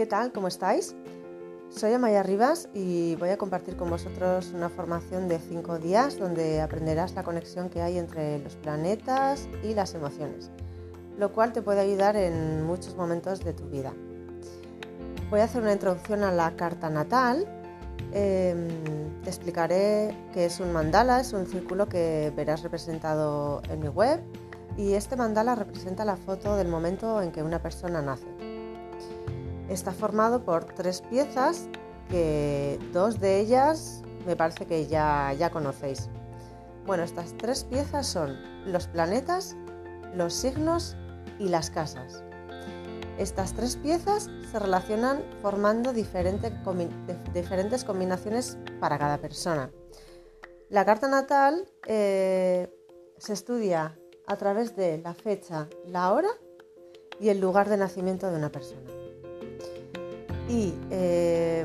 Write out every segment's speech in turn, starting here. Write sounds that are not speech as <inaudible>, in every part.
¿qué tal? ¿Cómo estáis? Soy Amaya Rivas y voy a compartir con vosotros una formación de 5 días donde aprenderás la conexión que hay entre los planetas y las emociones, lo cual te puede ayudar en muchos momentos de tu vida. Voy a hacer una introducción a la carta natal. Em, te explicaré qué es un mandala, es un círculo que verás representado en mi web y este mandala representa la foto del momento en que una persona nace. Está formado por tres piezas que dos de ellas me parece que ya, ya conocéis. Bueno, estas tres piezas son los planetas, los signos y las casas. Estas tres piezas se relacionan formando diferentes combinaciones para cada persona. La carta natal eh, se estudia a través de la fecha, la hora y el lugar de nacimiento de una persona. Y eh,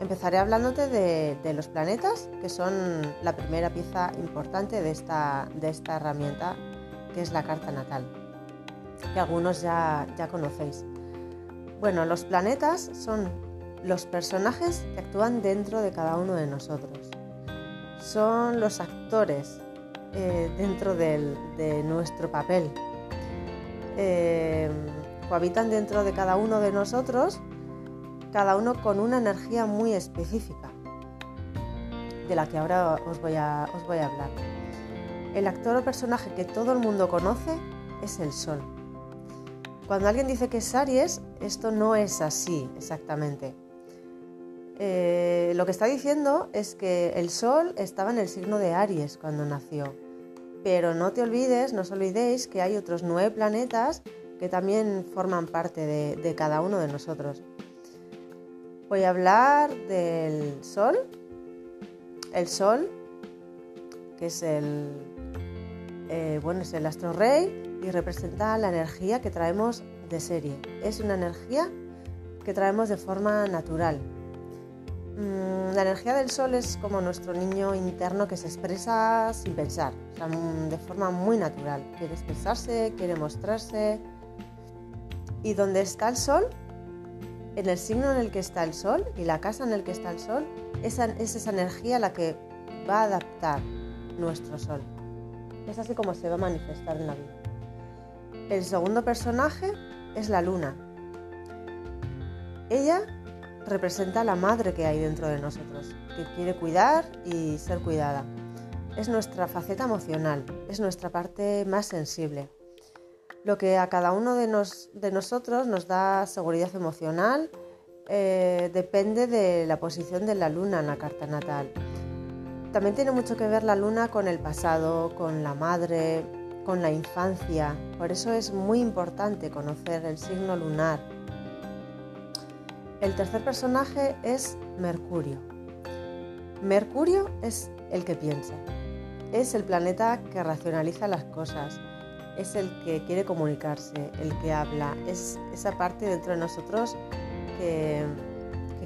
empezaré hablándote de, los planetas, que son la primera pieza importante de esta, de esta herramienta, que es la carta natal, que algunos ya, ya conocéis. Bueno, los planetas son los personajes que actúan dentro de cada uno de nosotros. Son los actores eh, dentro de nuestro papel. Eh, cohabitan dentro de cada uno de nosotros, cada uno con una energía muy específica, de la que ahora os voy a, os voy a hablar. El actor o personaje que todo el mundo conoce es el Sol. Cuando alguien dice que es Aries, esto no es así exactamente. Eh, lo que está diciendo es que el Sol estaba en el signo de Aries cuando nació. Pero no te olvides, no os olvidéis que hay otros nueve planetas que también forman parte de, cada uno de nosotros. Voy a hablar del Sol. El Sol, que es el, eh, bueno, es el astro rey y representa la energía que traemos de serie. Es una energía que traemos de forma natural, Mm, la energía del sol es como nuestro niño interno que se expresa sin pensar, mm, de forma muy natural. Quiere expresarse, quiere mostrarse. Y donde está el sol, en el signo en el que está el sol y la casa en el que está el sol, esa, es esa energía la que va a adaptar nuestro sol. Es así como se va a manifestar en la vida. El segundo personaje es la luna. Ella representa la madre que hay dentro de nosotros, que quiere cuidar y ser cuidada. Es nuestra faceta emocional, es nuestra parte más sensible. Lo que a cada uno de, nosotros nos da seguridad emocional eh, depende de la posición de la luna en la carta natal. También tiene mucho que ver la luna con el pasado, con la madre, con la infancia. Por eso es muy importante conocer el signo lunar el tercer personaje es Mercurio. Mercurio es el que piensa, es el planeta que racionaliza las cosas, es el que quiere comunicarse, el que habla, es esa parte dentro de nosotros que,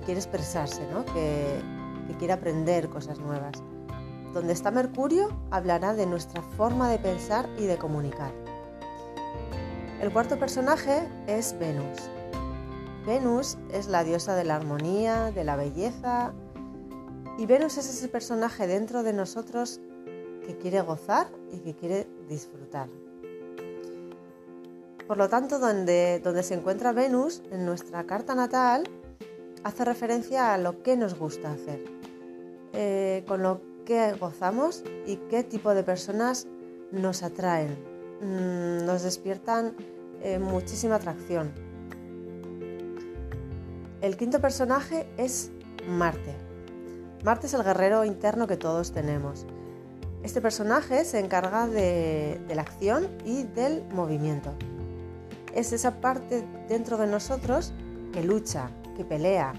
quiere expresarse, que, que quiere aprender cosas nuevas. Donde está Mercurio hablará de nuestra forma de pensar y de comunicar. El cuarto personaje es Venus. Venus es la diosa de la armonía, de la belleza, y Venus es ese personaje dentro de nosotros que quiere gozar y que quiere disfrutar. Por lo tanto, donde, se encuentra Venus en nuestra carta natal, hace referencia a lo que nos gusta hacer, eh, con lo que gozamos y qué tipo de personas nos atraen, mm, nos despiertan eh, muchísima atracción. El quinto personaje es Marte. Marte es el guerrero interno que todos tenemos. Este personaje se encarga de, la acción y del movimiento. Es esa parte dentro de nosotros que lucha, que pelea,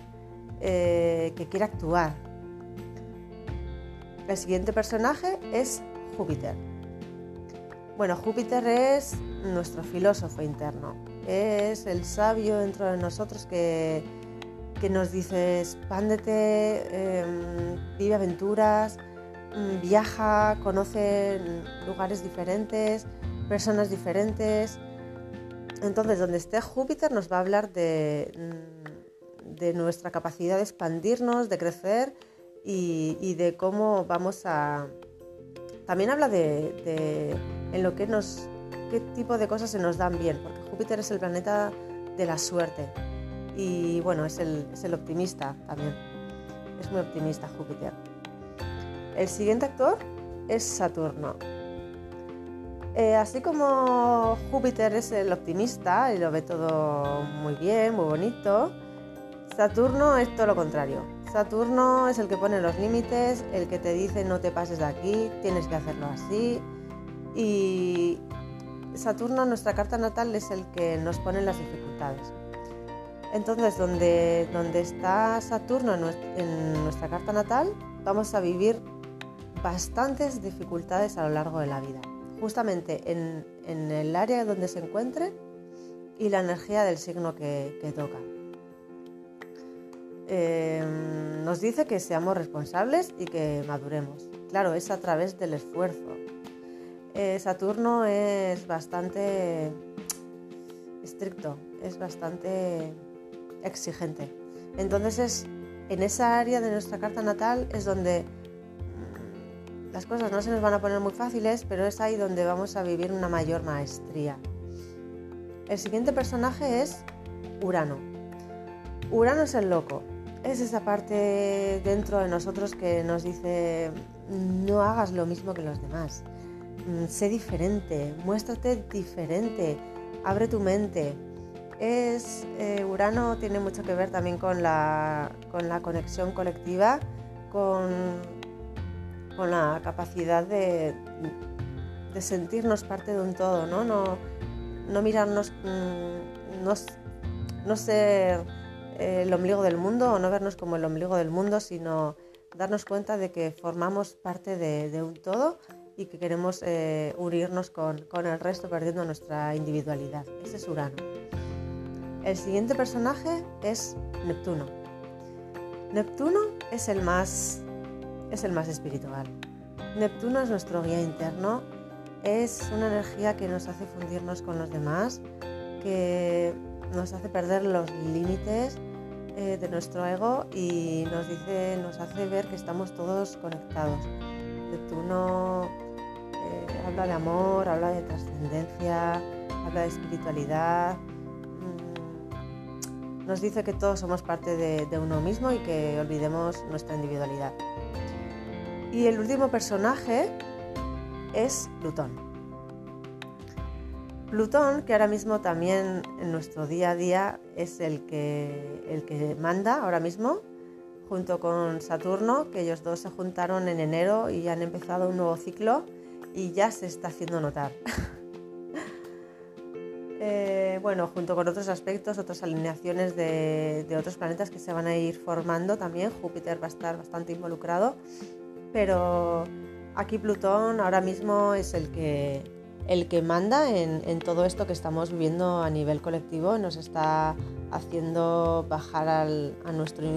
eh, que quiere actuar. El siguiente personaje es Júpiter. Bueno, Júpiter es nuestro filósofo interno, es el sabio dentro de nosotros que, que nos dice, expándete, em, vive aventuras, mm, viaja, conoce lugares diferentes, personas diferentes. Entonces, donde esté Júpiter nos va a hablar de, de nuestra capacidad de expandirnos, de crecer y, de cómo vamos a... También habla de, en lo que nos, qué tipo de cosas se nos dan bien, porque Júpiter es el planeta de la suerte y bueno, es el, es el optimista también. Es muy optimista Júpiter. El siguiente actor es Saturno. Eh, así como Júpiter es el optimista y lo ve todo muy bien, muy bonito, Saturno es todo lo contrario. Saturno es el que pone los límites, el que te dice no te pases de aquí, tienes que hacerlo así. Y Saturno, nuestra carta natal, es el que nos pone las dificultades. Entonces, donde, donde está Saturno en nuestra carta natal, vamos a vivir bastantes dificultades a lo largo de la vida justamente en, el área donde se encuentre y la energía del signo que, toca. Em, nos dice que seamos responsables y que maduremos. Claro, es a través del esfuerzo. Eh, Saturno es bastante estricto, es bastante exigente. Entonces es en esa área de nuestra carta natal es donde las cosas no se nos van a poner muy fáciles, pero es ahí donde vamos a vivir una mayor maestría. El siguiente personaje es Urano. Urano es el loco. Es esa parte dentro de nosotros que nos dice no hagas lo mismo que los demás. Mm, sé diferente, muéstrate diferente, abre tu mente. Es, eh, Urano tiene mucho que ver también con la, con la conexión colectiva, con, con la capacidad de, sentirnos parte de un todo, no, no, mirarnos, mm, no, ser eh, el ombligo del mundo o no vernos como el ombligo del mundo, sino darnos cuenta de que formamos parte de, un todo y que queremos eh, unirnos con, con, el resto perdiendo nuestra individualidad. Ese es Urano. El siguiente personaje es Neptuno. Neptuno es el más es el más espiritual. Neptuno es nuestro guía interno, es una energía que nos hace fundirnos con los demás, que nos hace perder los límites eh, de nuestro ego y nos dice, nos hace ver que estamos todos conectados. Neptuno eh, habla de amor, habla de trascendencia, habla de espiritualidad, mm, nos dice que todos somos parte de uno mismo y que olvidemos nuestra individualidad. Y el último personaje es Plutón. Plutón, que ahora mismo también en nuestro día a día es el que, el que manda ahora mismo, junto con Saturno, que ellos dos se juntaron en enero y han empezado un nuevo ciclo y ya se está haciendo notar. <laughs> Eh, bueno, junto con otros aspectos, otras alineaciones de, de otros planetas que se van a ir formando también, Júpiter va a estar bastante involucrado pero aquí Plutón ahora mismo es el que, el que manda en, todo esto que estamos viviendo a nivel colectivo, nos está haciendo bajar a, nuestro,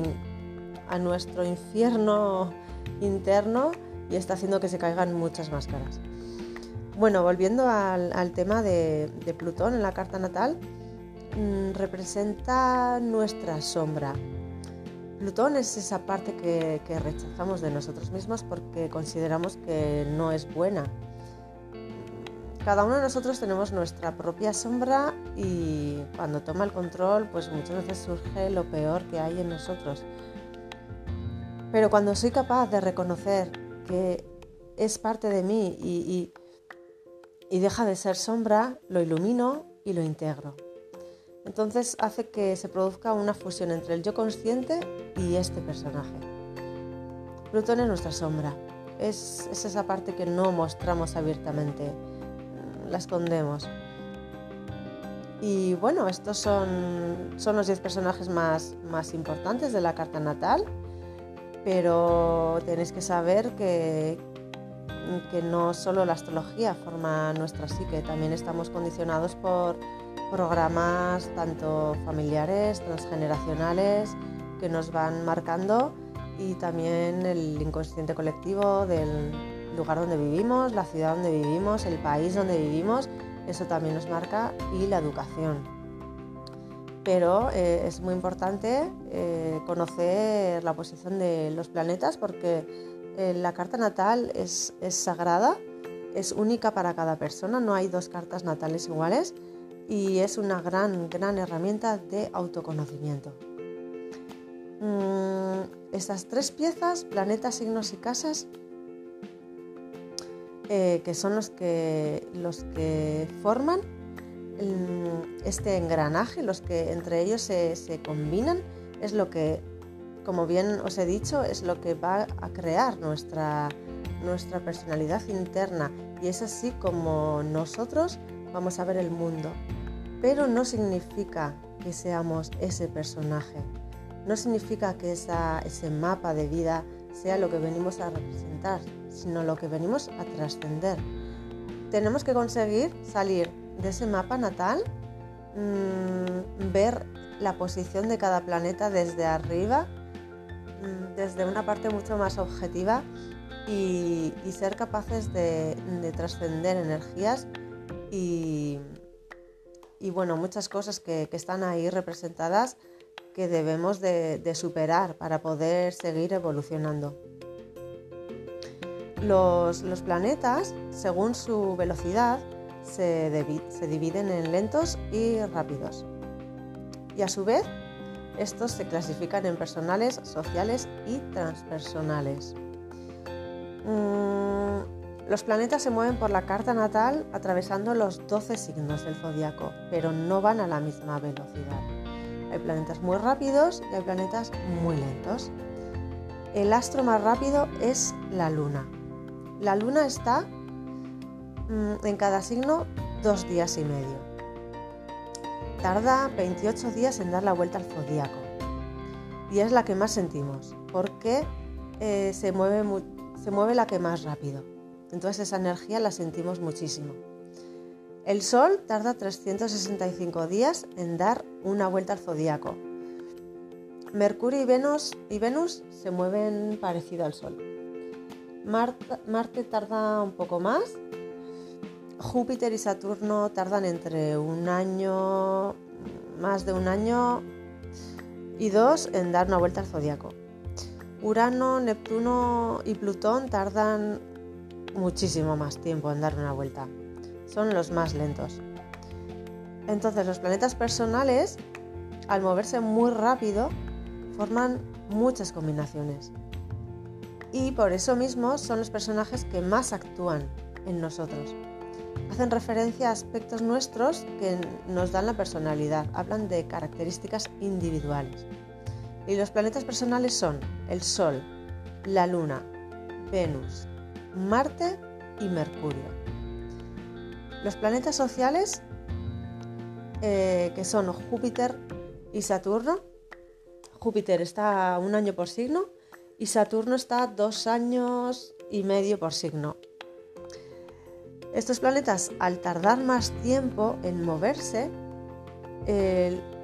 a nuestro infierno interno y está haciendo que se caigan muchas máscaras. Bueno, volviendo al, tema de, de, Plutón en la carta natal, mm, representa nuestra sombra, Plutón es esa parte que, rechazamos de nosotros mismos porque consideramos que no es buena. Cada uno de nosotros tenemos nuestra propia sombra y cuando toma el control, pues muchas veces surge lo peor que hay en nosotros. Pero cuando soy capaz de reconocer que es parte de mí y, y deja de ser sombra, lo ilumino y lo integro. Entonces hace que se produzca una fusión entre el yo consciente y este personaje. Plutón es nuestra sombra, es, esa parte que no mostramos abiertamente, mm, la escondemos. Y bueno, estos son, los 10 personajes más, más importantes de la carta natal, pero tenéis que saber que, que no solo la astrología forma nuestra psique, también estamos condicionados por programas tanto familiares, transgeneracionales, que nos van marcando y también el inconsciente colectivo del lugar donde vivimos, la ciudad donde vivimos, el país donde vivimos, eso también nos marca y la educación. pero eh, es muy importante eh, conocer la posición de los planetas porque eh, la carta natal es, sagrada, es única para cada persona, no hay dos cartas natales iguales y es una gran, gran herramienta de autoconocimiento. Mm, estas tres piezas, planetas, signos y casas, que son los que, los que forman este engranaje, los que entre ellos se, combinan, es lo que, como bien os he dicho, es lo que va a crear nuestra, nuestra personalidad interna y es así como nosotros vamos a ver el mundo. Pero no significa que seamos ese personaje, no significa que ese mapa de vida sea lo que venimos a representar, sino lo que venimos a trascender. Tenemos que conseguir salir de ese mapa natal, mm, ver la posición de cada planeta desde arriba, mm, desde una parte mucho más objetiva y, ser capaces de, trascender energías y, bueno, muchas cosas que, están ahí representadas que debemos de superar para poder seguir evolucionando. Los, planetas, según su velocidad, se, dividen en lentos y rápidos. Y a su vez, estos se clasifican en personales, sociales y transpersonales. Mm, los planetas se mueven por la carta natal atravesando los 12 signos del zodiaco, pero no van a la misma velocidad. Hay planetas muy rápidos y hay planetas muy lentos. El astro más rápido es la Luna, la luna está mm, en cada signo dos días y medio. Tarda 28 días en dar la vuelta al zodíaco y es la que más sentimos porque eh, se mueve la que más rápido. Entonces esa energía la sentimos muchísimo. El Sol tarda 365 días en dar una vuelta al zodíaco. Mercurio y Venus, y Venus se mueven parecido al Sol. Marte tarda un poco más. Júpiter y Saturno tardan entre un año, más de un año y dos en dar una vuelta al zodiaco. Urano, Neptuno y Plutón tardan muchísimo más tiempo en dar una vuelta. Son los más lentos. Entonces los planetas personales, al moverse muy rápido, forman muchas combinaciones y por eso mismo son los personajes que más actúan en nosotros. Hacen referencia a aspectos nuestros que nos dan la personalidad, hablan de características individuales. Y los planetas personales son el Sol, la Luna, Venus, Marte y Mercurio. Los planetas sociales, eh, que son Júpiter y Saturno, Júpiter está un año por signo y Saturno está dos años y medio por signo. Estos planetas, al tardar más tiempo en moverse,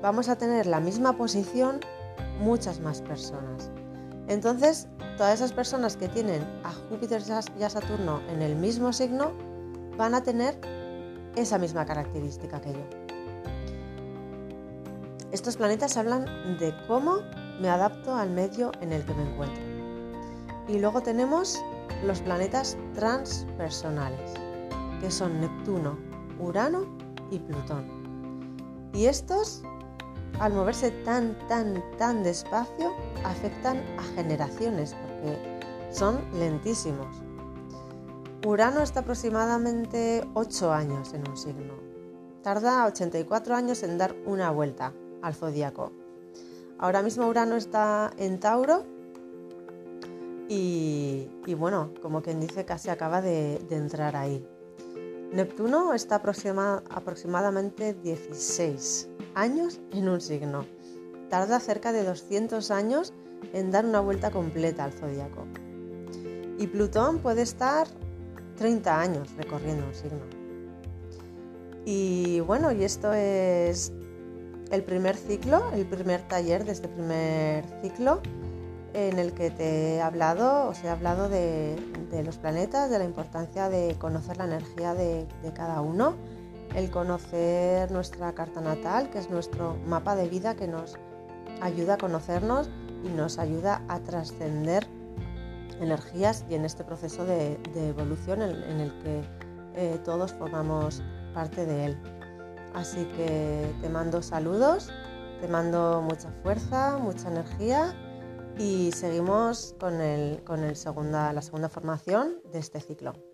vamos a tener la misma posición muchas más personas. Entonces, todas esas personas que tienen a Júpiter y a Saturno en el mismo signo van a tener esa misma característica que yo. Estos planetas hablan de cómo me adapto al medio en el que me encuentro. Y luego tenemos los planetas transpersonales, que son Neptuno, Urano y Plutón. Y estos, al moverse tan, tan, tan despacio, afectan a generaciones, porque son lentísimos. Urano está aproximadamente 8 años en un signo. Tarda 84 años en dar una vuelta al zodíaco. Ahora mismo Urano está en Tauro y, bueno, como quien dice, casi acaba de, entrar ahí. Neptuno está aproximadamente 16 años en un signo. Tarda cerca de 200 años en dar una vuelta completa al zodiaco. Y Plutón puede estar 30 años recorriendo un signo. Y bueno, y esto es el primer ciclo, el primer taller de este primer ciclo en el que te he hablado, os he hablado de, los planetas, de la importancia de conocer la energía de, cada uno el conocer nuestra carta natal, que es nuestro mapa de vida que nos ayuda a conocernos y nos ayuda a trascender energías y en este proceso de, evolución en, el que eh, todos formamos parte de él. Así que te mando saludos, te mando mucha fuerza, mucha energía y seguimos con, el, con el segunda, la segunda formación de este ciclo.